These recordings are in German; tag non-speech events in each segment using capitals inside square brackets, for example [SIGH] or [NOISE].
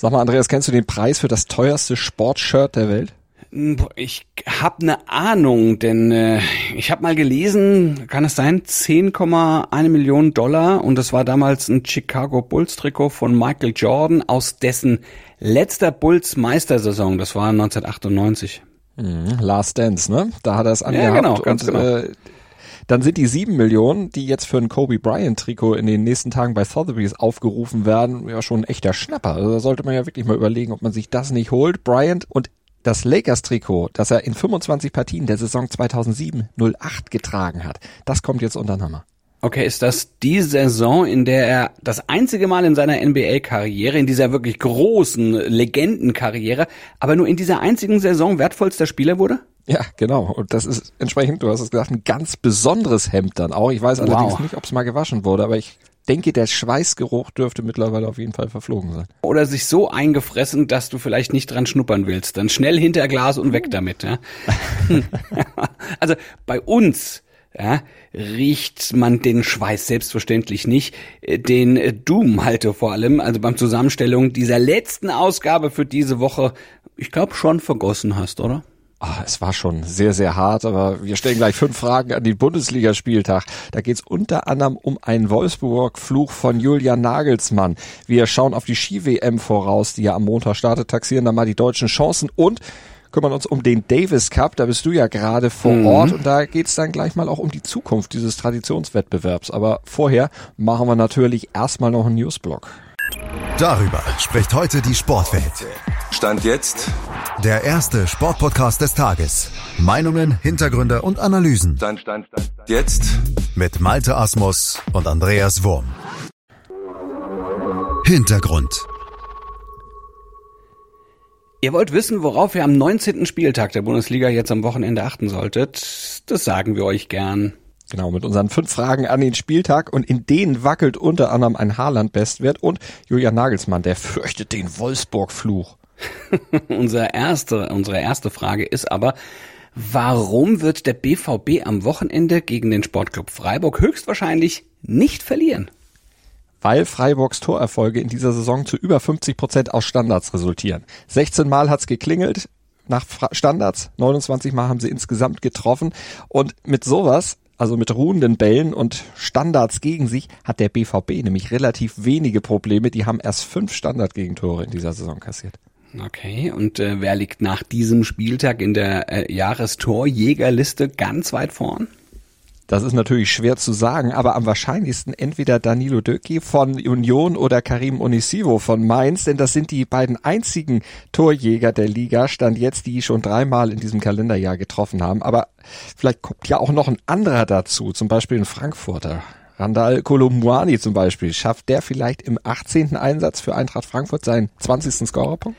Sag mal, Andreas, kennst du den Preis für das teuerste Sportshirt der Welt? Ich habe eine Ahnung, denn äh, ich habe mal gelesen, kann es sein, 10,1 Millionen Dollar und das war damals ein Chicago Bulls Trikot von Michael Jordan aus dessen letzter Bulls Meistersaison, das war 1998. Mhm, Last Dance, ne? Da hat er es angehabt. Ja, genau, ganz und, genau. Äh, dann sind die sieben Millionen, die jetzt für ein Kobe Bryant Trikot in den nächsten Tagen bei Sotheby's aufgerufen werden, ja schon ein echter Schnapper. Also da sollte man ja wirklich mal überlegen, ob man sich das nicht holt. Bryant und das Lakers-Trikot, das er in 25 Partien der Saison 2007-08 getragen hat, das kommt jetzt unter den Hammer. Okay, ist das die Saison, in der er das einzige Mal in seiner NBA-Karriere, in dieser wirklich großen Legendenkarriere, aber nur in dieser einzigen Saison wertvollster Spieler wurde? Ja, genau. Und das ist entsprechend, du hast es gesagt, ein ganz besonderes Hemd dann auch. Ich weiß allerdings Wow. nicht, ob es mal gewaschen wurde, aber ich denke, der Schweißgeruch dürfte mittlerweile auf jeden Fall verflogen sein. Oder sich so eingefressen, dass du vielleicht nicht dran schnuppern willst. Dann schnell hinter Glas und weg damit. Ja? [LAUGHS] also bei uns ja, riecht man den Schweiß selbstverständlich nicht. Äh, Den äh, Doom halte vor allem, also beim Zusammenstellung dieser letzten Ausgabe für diese Woche, ich glaube schon vergossen hast, oder? Ah, es war schon sehr, sehr hart, aber wir stellen gleich fünf Fragen an den Bundesligaspieltag. Da geht's unter anderem um einen Wolfsburg-Fluch von Julian Nagelsmann. Wir schauen auf die Ski-WM voraus, die ja am Montag startet, taxieren dann mal die deutschen Chancen und kümmern uns um den Davis Cup. Da bist du ja gerade vor Ort und da geht's dann gleich mal auch um die Zukunft dieses Traditionswettbewerbs. Aber vorher machen wir natürlich erstmal noch einen Newsblock. Darüber spricht heute die Sportwelt. Stand jetzt, Der erste Sportpodcast des Tages. Meinungen, Hintergründe und Analysen. Stand, Stand, Stand, jetzt. Mit Malte Asmus und Andreas Wurm. Hintergrund. Ihr wollt wissen, worauf ihr am 19. Spieltag der Bundesliga jetzt am Wochenende achten solltet? Das sagen wir euch gern. Genau, mit unseren fünf Fragen an den Spieltag und in denen wackelt unter anderem ein Haaland-Bestwert und Julian Nagelsmann, der fürchtet den Wolfsburg-Fluch. [LAUGHS] Unser erste, unsere erste Frage ist aber, warum wird der BVB am Wochenende gegen den Sportclub Freiburg höchstwahrscheinlich nicht verlieren? Weil Freiburgs Torerfolge in dieser Saison zu über 50 Prozent aus Standards resultieren. 16 Mal hat's geklingelt nach Standards, 29 Mal haben sie insgesamt getroffen und mit sowas, also mit ruhenden Bällen und Standards gegen sich, hat der BVB nämlich relativ wenige Probleme. Die haben erst fünf Standardgegentore in dieser Saison kassiert. Okay, und äh, wer liegt nach diesem Spieltag in der äh, Jahrestorjägerliste ganz weit vorn? Das ist natürlich schwer zu sagen, aber am wahrscheinlichsten entweder Danilo Döcki von Union oder Karim Onisivo von Mainz, denn das sind die beiden einzigen Torjäger der Liga, stand jetzt, die schon dreimal in diesem Kalenderjahr getroffen haben. Aber vielleicht kommt ja auch noch ein anderer dazu, zum Beispiel ein Frankfurter. Randall Kolomwani zum Beispiel. Schafft der vielleicht im 18. Einsatz für Eintracht Frankfurt seinen 20. Scorerpunkt?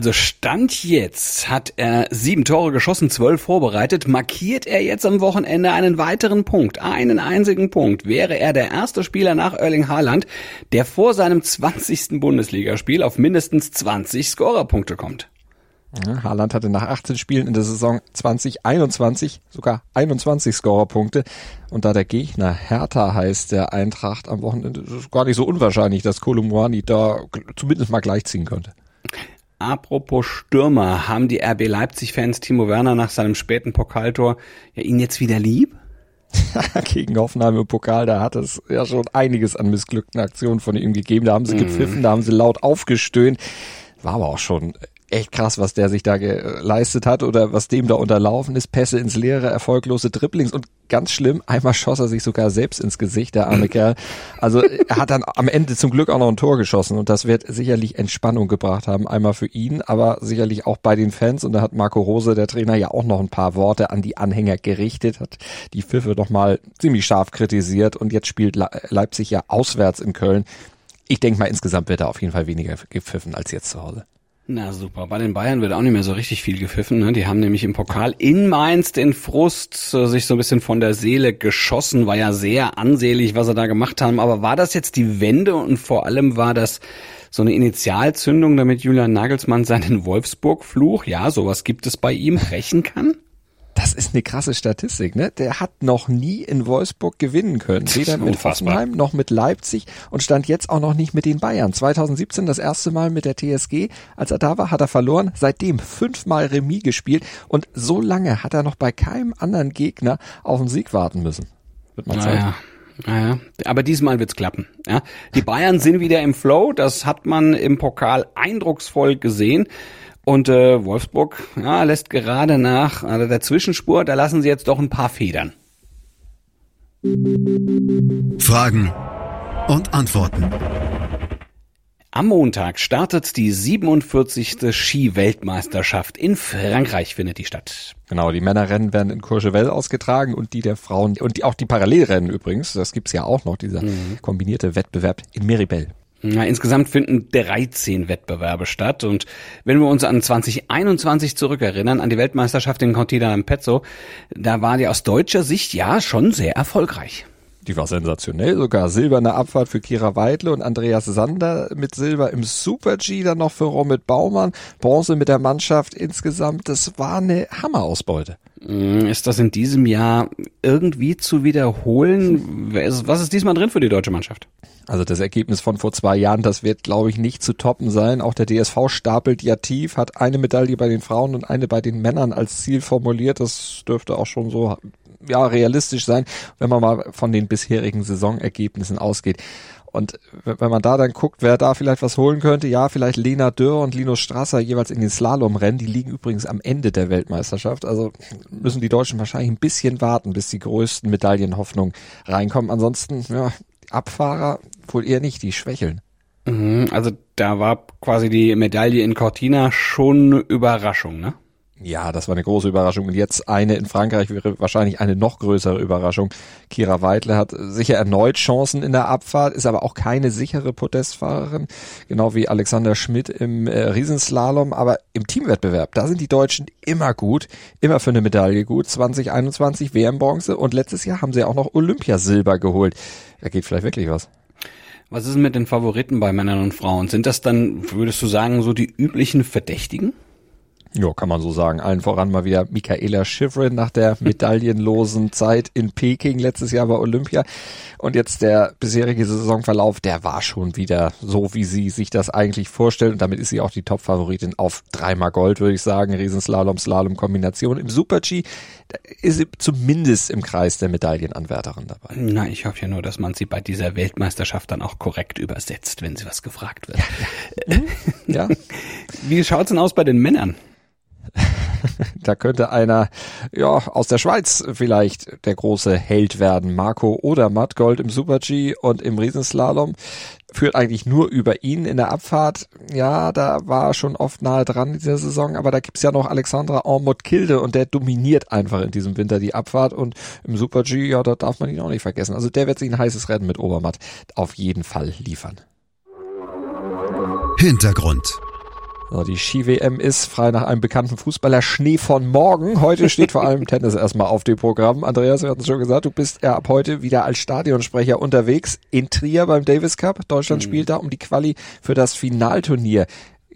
Also Stand jetzt hat er sieben Tore geschossen, zwölf vorbereitet. Markiert er jetzt am Wochenende einen weiteren Punkt, einen einzigen Punkt, wäre er der erste Spieler nach Erling Haaland, der vor seinem 20. Bundesligaspiel auf mindestens 20 Scorerpunkte kommt. Ja, Haaland hatte nach 18 Spielen in der Saison 2021 sogar 21 Scorerpunkte. Und da der Gegner Hertha heißt, der Eintracht am Wochenende, ist es gar nicht so unwahrscheinlich, dass Kolumwani da zumindest mal gleichziehen könnte. Apropos Stürmer, haben die RB Leipzig-Fans Timo Werner nach seinem späten Pokaltor ja ihn jetzt wieder lieb? [LAUGHS] Gegen Hoffenheim im Pokal, da hat es ja schon einiges an missglückten Aktionen von ihm gegeben. Da haben sie gepfiffen, da haben sie laut aufgestöhnt. War aber auch schon echt krass, was der sich da geleistet hat oder was dem da unterlaufen ist. Pässe ins Leere, erfolglose Dribblings und ganz schlimm, einmal schoss er sich sogar selbst ins Gesicht, der arme Kerl. Also er hat dann am Ende zum Glück auch noch ein Tor geschossen und das wird sicherlich Entspannung gebracht haben, einmal für ihn, aber sicherlich auch bei den Fans und da hat Marco Rose, der Trainer, ja auch noch ein paar Worte an die Anhänger gerichtet, hat die Pfiffe doch mal ziemlich scharf kritisiert und jetzt spielt Le Leipzig ja auswärts in Köln. Ich denke mal, insgesamt wird er auf jeden Fall weniger gepfiffen als jetzt zu Hause. Na super, bei den Bayern wird auch nicht mehr so richtig viel gepfiffen. Ne? Die haben nämlich im Pokal in Mainz den Frust äh, sich so ein bisschen von der Seele geschossen. War ja sehr ansehlich, was sie da gemacht haben. Aber war das jetzt die Wende und vor allem war das so eine Initialzündung, damit Julian Nagelsmann seinen Wolfsburg-Fluch, ja, sowas gibt es bei ihm, rächen kann? Das ist eine krasse Statistik, ne? Der hat noch nie in Wolfsburg gewinnen können. Weder mit Unfassbar. Hoffenheim noch mit Leipzig und stand jetzt auch noch nicht mit den Bayern. 2017 das erste Mal mit der TSG. Als er da war, hat er verloren. Seitdem fünfmal Remis gespielt und so lange hat er noch bei keinem anderen Gegner auf den Sieg warten müssen. Wird mal Zeit. Naja. Naja, aber diesmal wird's klappen. Ja. Die Bayern sind wieder im Flow, das hat man im Pokal eindrucksvoll gesehen. Und äh, Wolfsburg ja, lässt gerade nach also der Zwischenspur, da lassen sie jetzt doch ein paar Federn. Fragen und Antworten. Am Montag startet die 47. Ski-Weltmeisterschaft. In Frankreich findet die statt. Genau, die Männerrennen werden in Courchevel ausgetragen und die der Frauen und die, auch die Parallelrennen übrigens, das gibt's ja auch noch, dieser kombinierte Wettbewerb in Meribel. Na, insgesamt finden 13 Wettbewerbe statt und wenn wir uns an 2021 zurückerinnern, an die Weltmeisterschaft in Cortina d'Ampezzo, da war die aus deutscher Sicht ja schon sehr erfolgreich. Die war sensationell, sogar silberne Abfahrt für Kira Weidle und Andreas Sander mit Silber im Super-G, dann noch für Romit Baumann, Bronze mit der Mannschaft insgesamt, das war eine Hammerausbeute. Mm, Ist das in diesem Jahr irgendwie zu wiederholen? Was ist diesmal drin für die deutsche Mannschaft? Also das Ergebnis von vor zwei Jahren, das wird, glaube ich, nicht zu toppen sein. Auch der DSV stapelt ja tief, hat eine Medaille bei den Frauen und eine bei den Männern als Ziel formuliert. Das dürfte auch schon so ja realistisch sein, wenn man mal von den bisherigen Saisonergebnissen ausgeht. Und wenn man da dann guckt, wer da vielleicht was holen könnte, ja, vielleicht Lena Dürr und Linus Strasser jeweils in den Slalomrennen, die liegen übrigens am Ende der Weltmeisterschaft. Also müssen die Deutschen wahrscheinlich ein bisschen warten, bis die größten Medaillenhoffnungen reinkommen. Ansonsten, ja, Abfahrer wohl eher nicht, die schwächeln. Mhm, Also da war quasi die Medaille in Cortina schon eine Überraschung, ne? Ja, das war eine große Überraschung. Und jetzt eine in Frankreich wäre wahrscheinlich eine noch größere Überraschung. Kira Weidle hat sicher erneut Chancen in der Abfahrt, ist aber auch keine sichere Podestfahrerin, genau wie Alexander Schmidt im äh, Riesenslalom. Aber im Teamwettbewerb, da sind die Deutschen immer gut, immer für eine Medaille gut. 2021 WM-Bronze und letztes Jahr haben sie auch noch Olympiasilber geholt. Da geht vielleicht wirklich was. Was ist mit den Favoriten bei Männern und Frauen? Sind das dann, würdest du sagen, so die üblichen Verdächtigen? Ja, kann man so sagen. Allen voran mal wieder Michaela Schifrin nach der [LAUGHS] medaillenlosen Zeit in Peking letztes Jahr bei Olympia. Und jetzt der bisherige Saisonverlauf, der war schon wieder so, wie sie sich das eigentlich vorstellt. Und damit ist sie auch die Top-Favoritin auf dreimal Gold, würde ich sagen. Riesenslalom, Slalom-Kombination. Im Super-G ist sie zumindest im Kreis der Medaillenanwärterin dabei. Na, ich hoffe ja nur, dass man sie bei dieser Weltmeisterschaft dann auch korrekt übersetzt, wenn sie was gefragt wird. Ja, [LAUGHS] Wie schaut's denn aus bei den Männern? [LAUGHS] da könnte einer ja aus der Schweiz vielleicht der große Held werden. Marco Odermatt, Gold im Super-G und im Riesenslalom führt eigentlich nur über ihn in der Abfahrt. Ja, da war er schon oft nahe dran in dieser Saison, aber da gibt's ja noch Alexandra Ormod-Kilde und der dominiert einfach in diesem Winter die Abfahrt und im Super-G, ja, da darf man ihn auch nicht vergessen. Also der wird sich ein heißes Rennen mit Obermatt auf jeden Fall liefern. Hintergrund. So, die Ski-WM ist frei nach einem bekannten Fußballer Schnee von morgen. Heute steht vor allem Tennis erstmal auf dem Programm. Andreas, wir hatten es schon gesagt, du bist ja ab heute wieder als Stadionsprecher unterwegs in Trier beim Davis Cup. Deutschland spielt da um die Quali für das Finalturnier.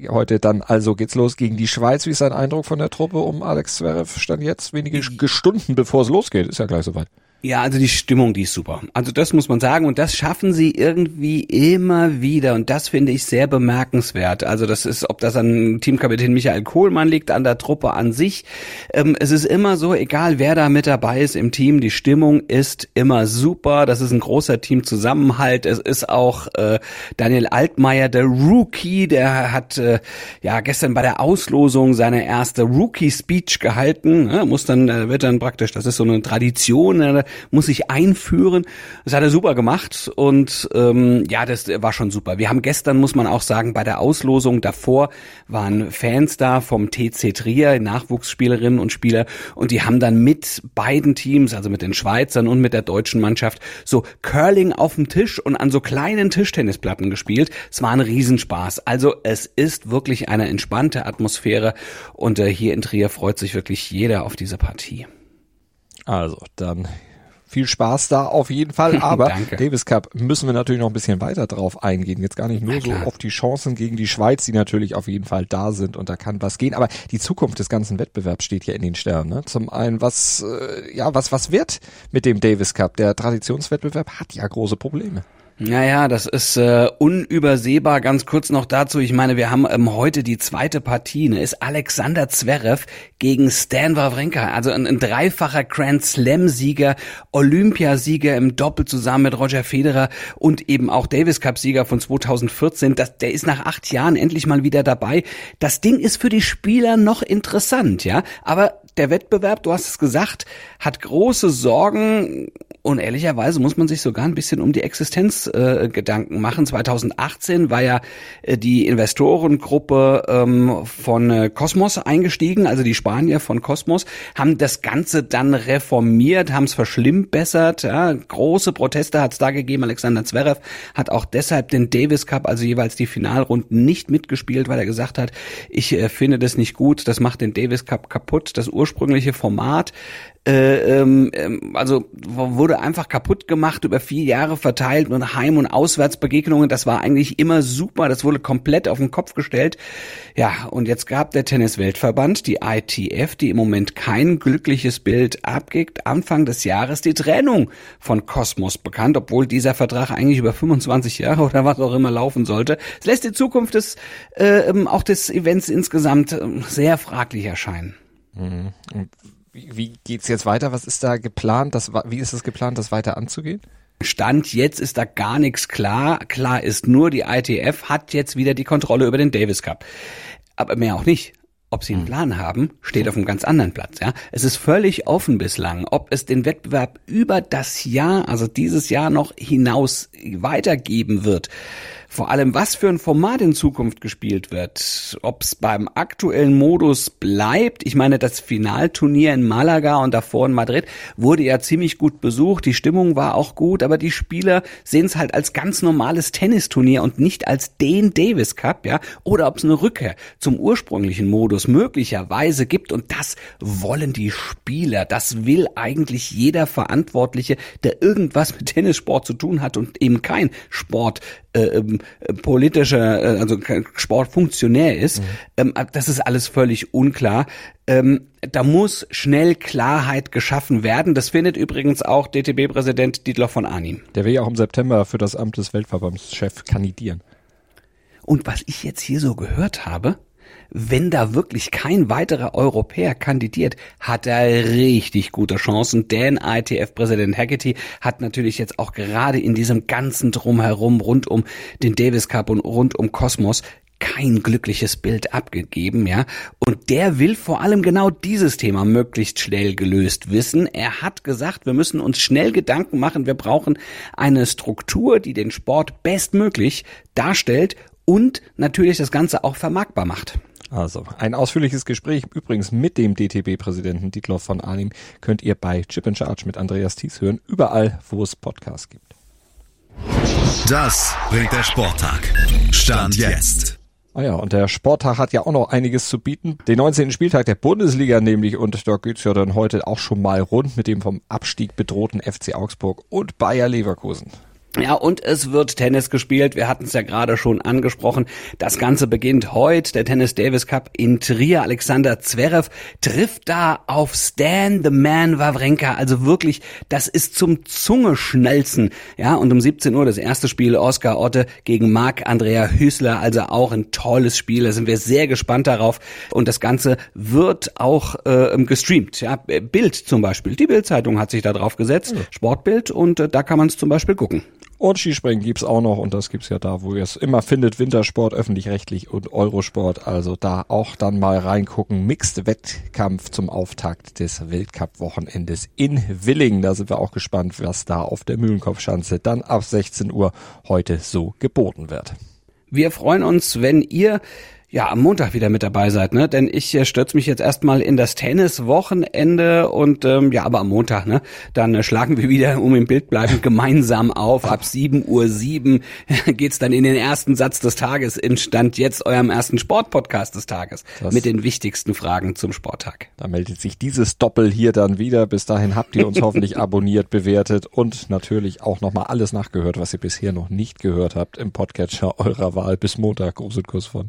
Heute dann also geht's los gegen die Schweiz. Wie ist dein Eindruck von der Truppe um Alex Zverev? Stand jetzt wenige Stunden bevor es losgeht. Ist ja gleich soweit. Ja, also die Stimmung, die ist super. Also das muss man sagen und das schaffen sie irgendwie immer wieder und das finde ich sehr bemerkenswert. Also das ist, ob das an Teamkapitän Michael Kohlmann liegt, an der Truppe an sich. Ähm, es ist immer so, egal wer da mit dabei ist im Team, die Stimmung ist immer super. Das ist ein großer Teamzusammenhalt. Es ist auch äh, Daniel Altmaier, der Rookie, der hat äh, ja gestern bei der Auslosung seine erste Rookie-Speech gehalten. Ja, muss dann, äh, wird dann praktisch, das ist so eine Tradition, äh, muss sich einführen. Das hat er super gemacht und ähm, ja, das war schon super. Wir haben gestern, muss man auch sagen, bei der Auslosung davor waren Fans da vom TC Trier, Nachwuchsspielerinnen und Spieler und die haben dann mit beiden Teams, also mit den Schweizern und mit der deutschen Mannschaft, so Curling auf dem Tisch und an so kleinen Tischtennisplatten gespielt. Es war ein Riesenspaß. Also es ist wirklich eine entspannte Atmosphäre und äh, hier in Trier freut sich wirklich jeder auf diese Partie. Also, dann viel Spaß da auf jeden Fall. [LAUGHS] Aber. Davis Cup müssen wir natürlich noch ein bisschen weiter drauf eingehen. Jetzt gar nicht nur so auf die Chancen gegen die Schweiz, die natürlich auf jeden Fall da sind und da kann was gehen. Aber die Zukunft des ganzen Wettbewerbs steht ja in den Sternen. Ne? Zum einen, was, äh, ja, was, was wird mit dem Davis Cup? Der Traditionswettbewerb hat ja große Probleme. Naja, das ist äh, unübersehbar. Ganz kurz noch dazu. Ich meine, wir haben ähm, heute die zweite Partie. Ne? Ist Alexander Zverev gegen Stan Wawrinka. Also ein, ein dreifacher Grand Slam-Sieger, Olympiasieger im Doppel zusammen mit Roger Federer und eben auch Davis Cup-Sieger von 2014. Das, der ist nach acht Jahren endlich mal wieder dabei. Das Ding ist für die Spieler noch interessant, ja. Aber der Wettbewerb, du hast es gesagt, hat große Sorgen und ehrlicherweise muss man sich sogar ein bisschen um die Existenz äh, Gedanken machen. 2018 war ja äh, die Investorengruppe ähm, von äh, Cosmos eingestiegen, also die Spanier von Cosmos, haben das Ganze dann reformiert, haben es verschlimmbessert. Ja. Große Proteste hat es da gegeben. Alexander Zverev hat auch deshalb den Davis Cup, also jeweils die Finalrunden, nicht mitgespielt, weil er gesagt hat, ich äh, finde das nicht gut, das macht den Davis Cup kaputt. Das ursprüngliche Format äh, ähm, ähm, also wurde einfach kaputt gemacht, über vier Jahre verteilt und Heim- und Auswärtsbegegnungen, das war eigentlich immer super, das wurde komplett auf den Kopf gestellt. Ja, und jetzt gab der Tennis-Weltverband, die ITF, die im Moment kein glückliches Bild abgibt, Anfang des Jahres die Trennung von Cosmos bekannt, obwohl dieser Vertrag eigentlich über 25 Jahre oder was auch immer laufen sollte. Es lässt die Zukunft des, äh, ähm, auch des Events insgesamt äh, sehr fraglich erscheinen. Wie, wie geht's jetzt weiter? Was ist da geplant? Das, wie ist es geplant, das weiter anzugehen? Stand jetzt ist da gar nichts klar. Klar ist nur, die ITF hat jetzt wieder die Kontrolle über den Davis Cup. Aber mehr auch nicht. Ob sie einen Plan haben, steht auf einem ganz anderen Platz. Ja, es ist völlig offen bislang, ob es den Wettbewerb über das Jahr, also dieses Jahr noch hinaus weitergeben wird. Vor allem, was für ein Format in Zukunft gespielt wird, ob es beim aktuellen Modus bleibt. Ich meine, das Finalturnier in Malaga und davor in Madrid wurde ja ziemlich gut besucht. Die Stimmung war auch gut, aber die Spieler sehen es halt als ganz normales Tennisturnier und nicht als den Davis Cup, ja, oder ob es eine Rückkehr zum ursprünglichen Modus möglicherweise gibt und das wollen die Spieler. Das will eigentlich jeder Verantwortliche, der irgendwas mit Tennissport zu tun hat und eben kein Sport äh, ähm, äh, politischer, äh, also Sportfunktionär ist. Ähm, das ist alles völlig unklar. Ähm, da muss schnell Klarheit geschaffen werden. Das findet übrigens auch DTB-Präsident Dietler von Arnim. Der will ja auch im September für das Amt des Weltverbandschefs kandidieren. Und was ich jetzt hier so gehört habe, wenn da wirklich kein weiterer Europäer kandidiert, hat er richtig gute Chancen, denn ITF-Präsident Haggerty hat natürlich jetzt auch gerade in diesem ganzen Drumherum rund um den Davis Cup und rund um Kosmos kein glückliches Bild abgegeben, ja. Und der will vor allem genau dieses Thema möglichst schnell gelöst wissen. Er hat gesagt, wir müssen uns schnell Gedanken machen. Wir brauchen eine Struktur, die den Sport bestmöglich darstellt und natürlich das Ganze auch vermarktbar macht. Also, ein ausführliches Gespräch übrigens mit dem DTB-Präsidenten Dietloff von Arnim könnt ihr bei Chip in Charge mit Andreas Thies hören, überall, wo es Podcasts gibt. Das bringt der Sporttag. Stand jetzt. Ah ja, und der Sporttag hat ja auch noch einiges zu bieten. Den 19. Spieltag der Bundesliga nämlich und da geht's ja dann heute auch schon mal rund mit dem vom Abstieg bedrohten FC Augsburg und Bayer Leverkusen. Ja, und es wird Tennis gespielt. Wir hatten es ja gerade schon angesprochen. Das Ganze beginnt heute. Der Tennis Davis Cup in Trier. Alexander Zverev trifft da auf Stan the Man Wawrinka. Also wirklich, das ist zum Zungeschnalzen. Ja, und um 17 Uhr das erste Spiel Oskar Otte gegen Marc Andrea Hüßler. Also auch ein tolles Spiel. Da sind wir sehr gespannt darauf. Und das Ganze wird auch äh, gestreamt. Ja, Bild zum Beispiel. Die Bildzeitung hat sich da drauf gesetzt. Sportbild. Und äh, da kann man es zum Beispiel gucken. Und Skispringen gibt's auch noch und das gibt's ja da, wo ihr es immer findet. Wintersport, öffentlich-rechtlich und Eurosport. Also da auch dann mal reingucken. Mixed Wettkampf zum Auftakt des Weltcup-Wochenendes in Willingen. Da sind wir auch gespannt, was da auf der Mühlenkopfschanze dann ab 16 Uhr heute so geboten wird. Wir freuen uns, wenn ihr ja, am Montag wieder mit dabei seid, ne? Denn ich äh, stürze mich jetzt erstmal in das Tenniswochenende und ähm, ja, aber am Montag, ne? Dann äh, schlagen wir wieder, um im Bild bleiben, gemeinsam auf. Ab 7 Uhr 7 [LAUGHS] geht's dann in den ersten Satz des Tages in Stand jetzt eurem ersten Sportpodcast des Tages Das- mit den wichtigsten Fragen zum Sporttag. Da meldet sich dieses Doppel hier dann wieder. Bis dahin habt ihr uns [LAUGHS] hoffentlich abonniert, bewertet und natürlich auch nochmal alles nachgehört, was ihr bisher noch nicht gehört habt im Podcatcher eurer Wahl. Bis Montag. Gruß und Kuss von